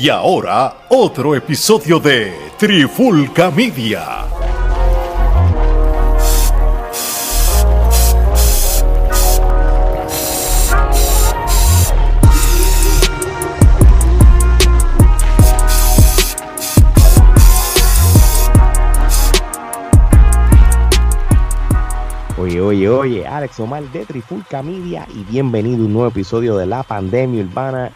Y ahora, otro episodio de Trifulca Media. Oye, oye, oye, Alex Omar de Trifulca Media y bienvenido a un nuevo episodio de La Pandemia Urbana.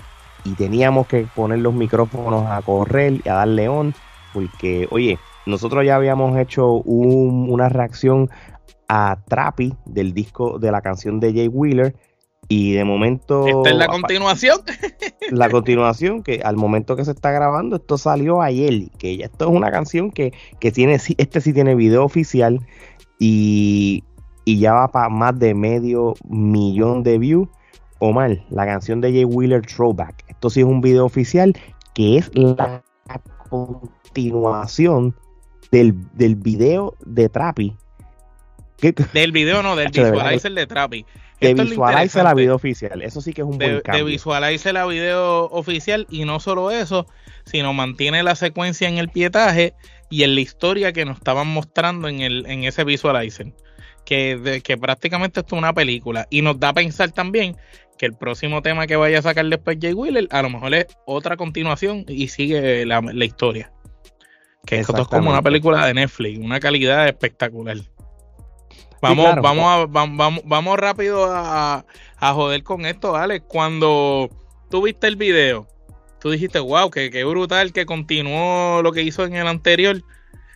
Y teníamos que poner los micrófonos a correr y a dar león, porque, oye, nosotros ya habíamos hecho un- una reacción a Trappy del disco de la canción de Jay Wheeler. Y de momento. Esta es la continuación. la continuación, que al momento que se está grabando, esto salió ayer, que ya esto es una canción que, que tiene, este sí tiene video oficial y, y ya va para más de medio millón de views. Omar, la canción de Jay Wheeler Throwback. Esto sí es un video oficial que es la continuación del, del video de. Que, Del video no, del visualizer de Trappy. de visualiza la video oficial. Eso sí que es un buen de, cambio. de visualize la video oficial y no solo eso, sino mantiene la secuencia en el pietaje y en la historia que nos estaban mostrando en, el, en ese visualizer. Que, de- que prácticamente esto es una película. Y nos da a pensar también que el próximo tema que vaya a sacar después Jay Wheeler a lo mejor es otra continuación y sigue la, la historia. Que esto es como una película de Netflix, una calidad espectacular. Vamos, claro. vamos, a, vam- vamos, vamos rápido a, a joder con esto, Alex. Cuando tú viste el video, tú dijiste, wow, que, que brutal que continuó lo que hizo en el anterior.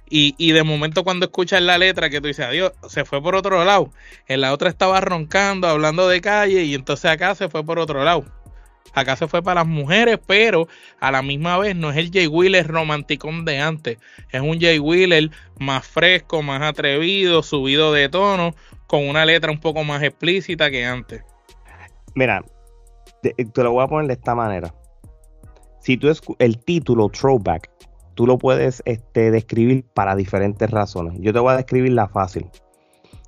Y, de momento cuando escuchas la letra que tú dices, adiós, se fue por otro lado. En la otra estaba roncando, hablando de calle, y entonces acá se fue por otro lado. Acá se fue para las mujeres, pero a la misma vez no es el Jay Wheeler romanticón de antes. Es un Jay Wheeler más fresco, más atrevido, subido de tono, con una letra un poco más explícita que antes. Mira, te, lo voy a poner de esta manera. Si tú el título Throwback, tú lo puedes este, describir para diferentes razones. Yo te voy a describir la fácil.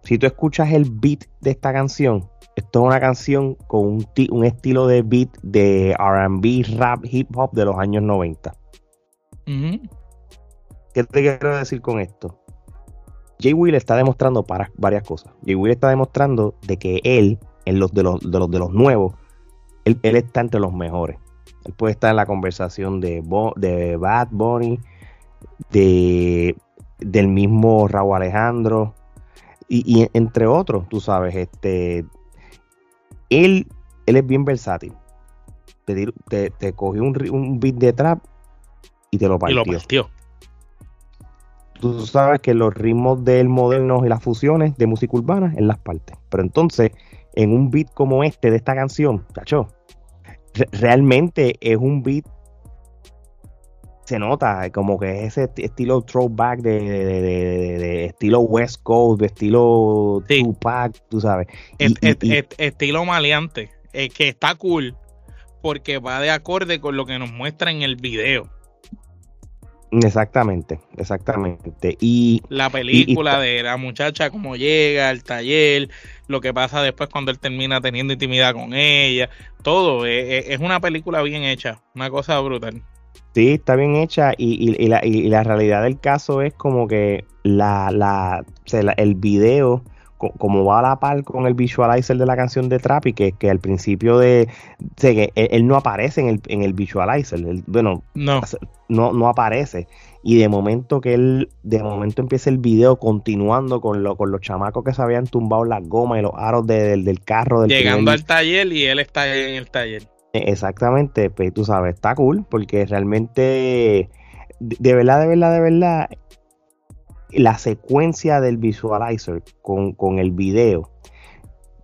Si tú escuchas el beat de esta canción, esto es una canción con un, un estilo de beat de RB, rap, hip hop de los años 90. Ujú. ¿Qué te quiero decir con esto? Jay Will está demostrando para varias cosas. Jay Will está demostrando de que él, en los de los, de los, de los nuevos, él, él está entre los mejores. Estar en la conversación de, Bo- de Bad Bunny, de, del mismo Raúl Alejandro, y, y entre otros, tú sabes, este, él, él es bien versátil. Te, te, te cogió un, un beat de trap y te lo Y partió lo partió. tú sabes que los ritmos del moderno y las fusiones de música urbana en las partes. Pero entonces, en un beat como este de esta canción, cacho, realmente es un beat. Se nota como que es ese estilo throwback de, de- de- de- de estilo West Coast, de estilo Sí. Tupac, tú sabes. Y- Est- y- est- y- est- estilo maleante, eh, que está cool, porque va de acorde con lo que nos muestra en el video. Exactamente, exactamente. Y La película de la muchacha, cómo llega al taller, lo que pasa después cuando él termina teniendo intimidad con ella, todo. eh, eh, es una película bien hecha, una cosa brutal. Sí, está bien hecha y, y- y la, la realidad del caso es como que la, la, o sea, la- el video, co- como va a la par con el visualizer de la canción de Trappy, que, que al principio de, o sea, que él, él no aparece en el, en el visualizer, él- bueno, No, no, no aparece. Y de momento que él, de momento empieza el video continuando con, lo, con los chamacos que se habían tumbado las gomas y los aros de- del, del carro. Del llegando al taller y él está en el taller. Exactamente, pues tú sabes, está cool porque realmente, de verdad, de verdad, de verdad, la secuencia del visualizer con, con el video,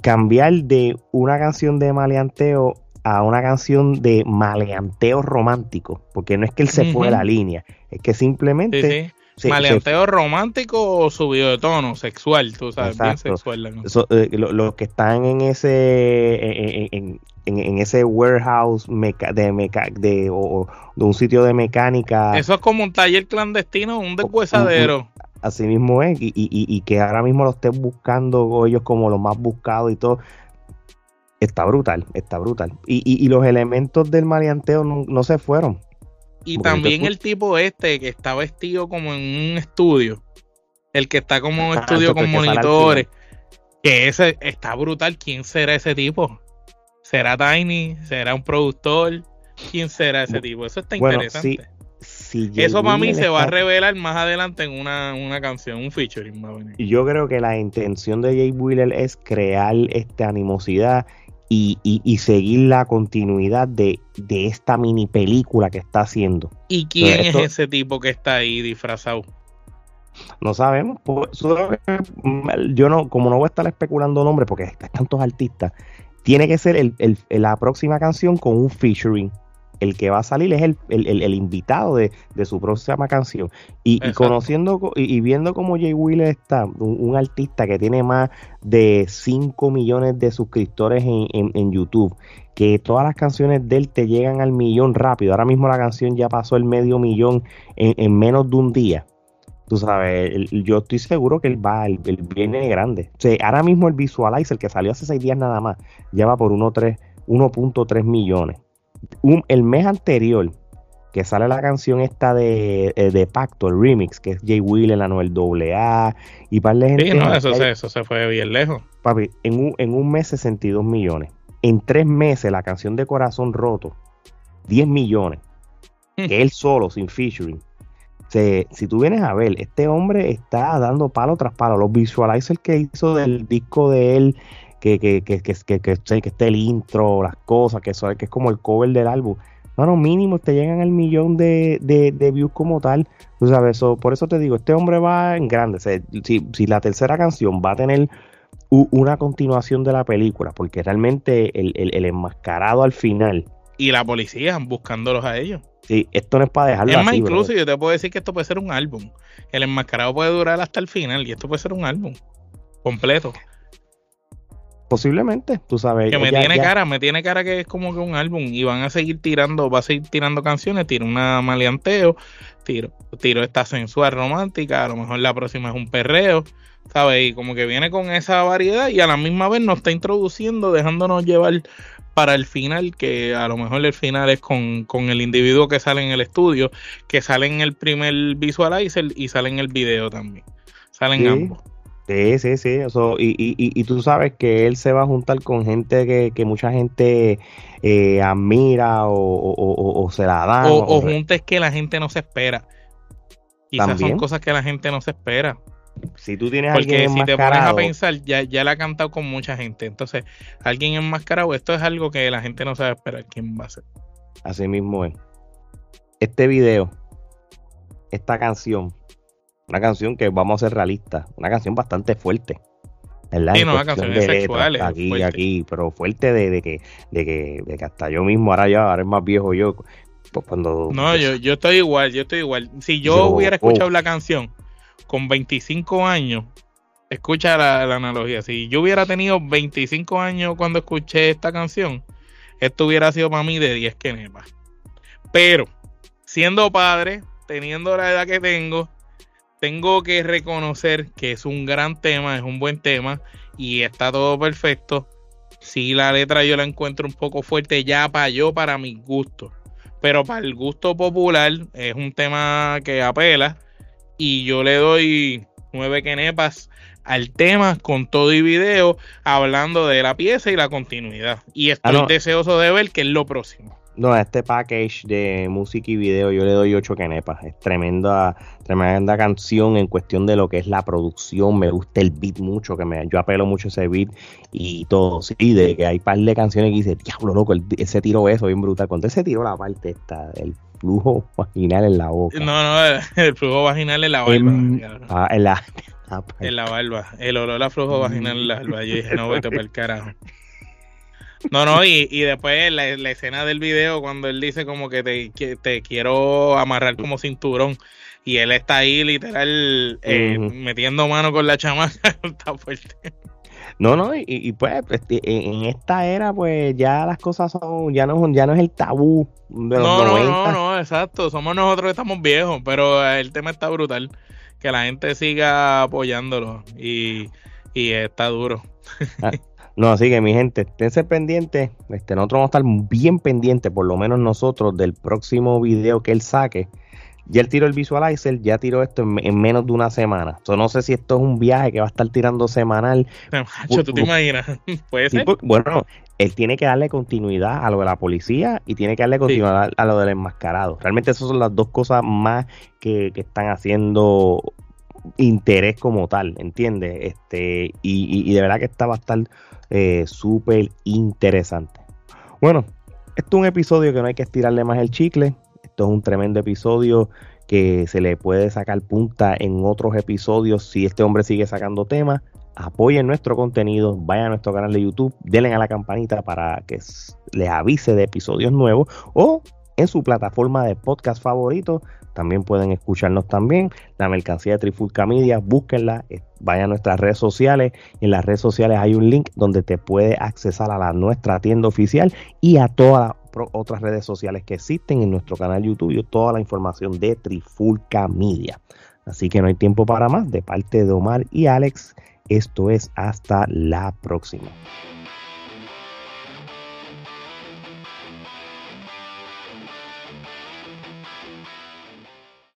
cambiar de una canción de maleanteo a una canción de maleanteo romántico, porque no es que él se fue de la línea, es que simplemente sí. se- se Maleanteo romántico o subido de tono, sexual, tú sabes, bien sexual. la cosa. So- eh, lo- los que están en ese en, en- en- en ese warehouse meca- de, meca- de, o- o de un sitio de mecánica Eso es como un taller clandestino, un deshuesadero. Así mismo es y, y- y- que ahora mismo lo estén buscando ellos como lo más buscado y todo está brutal está brutal y, y- los elementos del maleanteo no, no se fueron Y Porque también el tipo este que está vestido como en un estudio. El que está como en un estudio con monitores. Que ese está brutal. ¿Quién será ese tipo? ¿Será Tiny? ¿Será un productor? ¿Quién será ese tipo? Eso está Bueno, interesante. Si Eso para mí se va a revelar más adelante en una, una canción, un featuring. va a venir. Yo creo que la intención de Jay Wheeler es crear esta animosidad y, y- y seguir la continuidad de, de esta mini película que está haciendo. ¿Y quién esto- es ese tipo que está ahí disfrazado? No sabemos. pues, yo no, como no voy a estar especulando nombres porque hay tantos artistas, tiene que ser el- el- la próxima canción con un featuring. El que va a salir es el, el- el- el invitado de, de su próxima canción. Y, y conociendo co- y, y viendo cómo Jay Wheeler está, un, un artista que tiene más de 5 millones de suscriptores en, en- en YouTube, que todas las canciones de él te llegan al millón rápido. Ahora mismo la canción ya pasó el medio millón en, en menos de un día. Tú sabes, el- yo estoy seguro que él va, él, él viene grande. O sea, ahora mismo el Visualizer que salió hace seis días nada más, ya va por 1.3 1.3 millones. Un- el mes anterior, que sale la canción esta de, eh, de Pacto, el remix, que es Jay Wheeler, la Noel AA, y par de gente. Sí, no, eso se, eso se fue bien lejos. Papi, en un, en un mes 62 millones. En tres meses la canción de Corazón Roto, 10 millones. Mm. Que él solo, sin featuring. Se- si tú vienes a ver, este hombre está dando palo tras palo. Los visualizers que hizo del disco de él, que, que, que, que, que, que, que esté el intro, las cosas, que, eso, que es como el cover del álbum. Mano, mínimo te llegan al millón de, de, de views como tal. Tú sabes, so, por eso te digo, este hombre va en grande. O sea, si, si la tercera canción va a tener u- una continuación de la película, porque realmente el, el, el enmascarado al final, Y la policía buscándolos a ellos. sí, esto no es para dejarlo Es más, así, incluso yo te puedo decir que esto puede ser un álbum. El enmascarado puede durar hasta el final y esto puede ser un álbum completo. Posiblemente, tú sabes. Que me ya- tiene ya- cara, me tiene cara que es como que un álbum y van a seguir tirando, va a seguir tirando canciones, tiro una maleanteo, tiro, tiro esta sensual romántica, a lo mejor la próxima es un perreo, ¿sabes? Y como que viene con esa variedad y a la misma vez nos está introduciendo, dejándonos llevar para el final, que a lo mejor el final es con, con el individuo que sale en el estudio, que sale en el primer visualizer y sale en el video también. Salen Sí. ambos. Sí, sí, sí. eso, y, y, y, tú sabes que él se va a juntar con gente que, que mucha gente eh, admira o, o, o- o se la da. o, o juntes que la gente no se espera. Quizás También. son cosas que la gente no se espera. Si tú tienes alguien Porque si te pones a pensar, ya, ya la ha cantado con mucha gente. Entonces, alguien enmascarado, esto es algo que la gente no sabe esperar quién va a ser. así mismo es. Este video, esta canción, una canción que vamos a ser realistas, una canción bastante fuerte. ¿verdad? Sí, no, canciones de letras, sexuales, Aquí, fuerte. aquí, pero fuerte de, de que, de, que, de que hasta yo mismo, ahora ya, ahora es más viejo yo, pues cuando... No, pues, yo, yo estoy igual, yo estoy igual. Si yo, Yo, hubiera escuchado uf. la canción con 25 años, escucha la, la analogía. Si yo hubiera tenido 25 años cuando escuché esta canción, esto hubiera sido para mí de 10 quenepas. Pero, siendo padre, teniendo la edad que tengo, tengo que reconocer que es un gran tema, es un buen tema y está todo perfecto. Si la letra yo la encuentro un poco fuerte ya para yo, para mis gustos. Pero para el gusto popular es un tema que apela y yo le doy nueve quenepas al tema con todo y video hablando de la pieza y la continuidad. Y estoy Ah, no. deseoso de ver qué es lo próximo. No, a este package de música y video yo le doy 8 quenepas. Es tremenda, tremenda canción en cuestión de lo que es la producción. Me gusta el beat mucho, que me, yo apelo mucho a ese beat y todo. Sí, de que hay par de canciones que dice, diablo loco, ese tiro eso bien brutal. Cuando ese tiró la parte esta, el flujo vaginal en la boca. No, no, el, el flujo vaginal en la barba. Cabrón. ah, en la. En la barba. El olor a flujo vaginal en la barba. Yo dije, no, vete para el carajo. No, no, y, y después la, la escena del video cuando él dice como que te, que te quiero amarrar como cinturón y él está ahí literal eh, metiendo mano con la chamaca, está fuerte. No, no, y, y pues este, en esta era, pues ya las cosas son, ya no, ya no es el tabú de los No, no, 90. no, no, exacto, somos nosotros que estamos viejos, pero el tema está brutal, que la gente siga apoyándolo y, y está duro. No, así que mi gente, esténse pendientes. Este, nosotros vamos a estar bien pendientes, por lo menos nosotros, del próximo video que él saque. Ya él tiró el visualizer, ya tiró esto en, menos de una semana. Yo no sé si esto es un viaje que va a estar tirando semanal. Macho, ¿tú te imaginas? ¿Puede ser? bueno, él tiene que darle continuidad a lo de la policía y tiene que darle continuidad a lo del enmascarado. Realmente esas son las dos cosas más que, que están haciendo interés como tal, ¿entiendes? Este, y, de verdad que esta va a estar eh, súper interesante. Bueno, esto es un episodio que no hay que estirarle más el chicle. Esto es un tremendo episodio que se le puede sacar punta en otros episodios si este hombre sigue sacando temas. Apoyen nuestro contenido, vayan a nuestro canal de YouTube, denle a la campanita para que les avise de episodios nuevos o en su plataforma de podcast favorito también pueden escucharnos también. La mercancía de Trifulca Media, búsquenla, eh, vayan a nuestras redes sociales. En las redes sociales hay un link donde te puede accesar a la, nuestra tienda oficial y a todas las otras redes sociales que existen en nuestro canal YouTube y toda la información de Trifulca Media. Así que no hay tiempo para más. De parte de Omar y Alex, esto es hasta la próxima.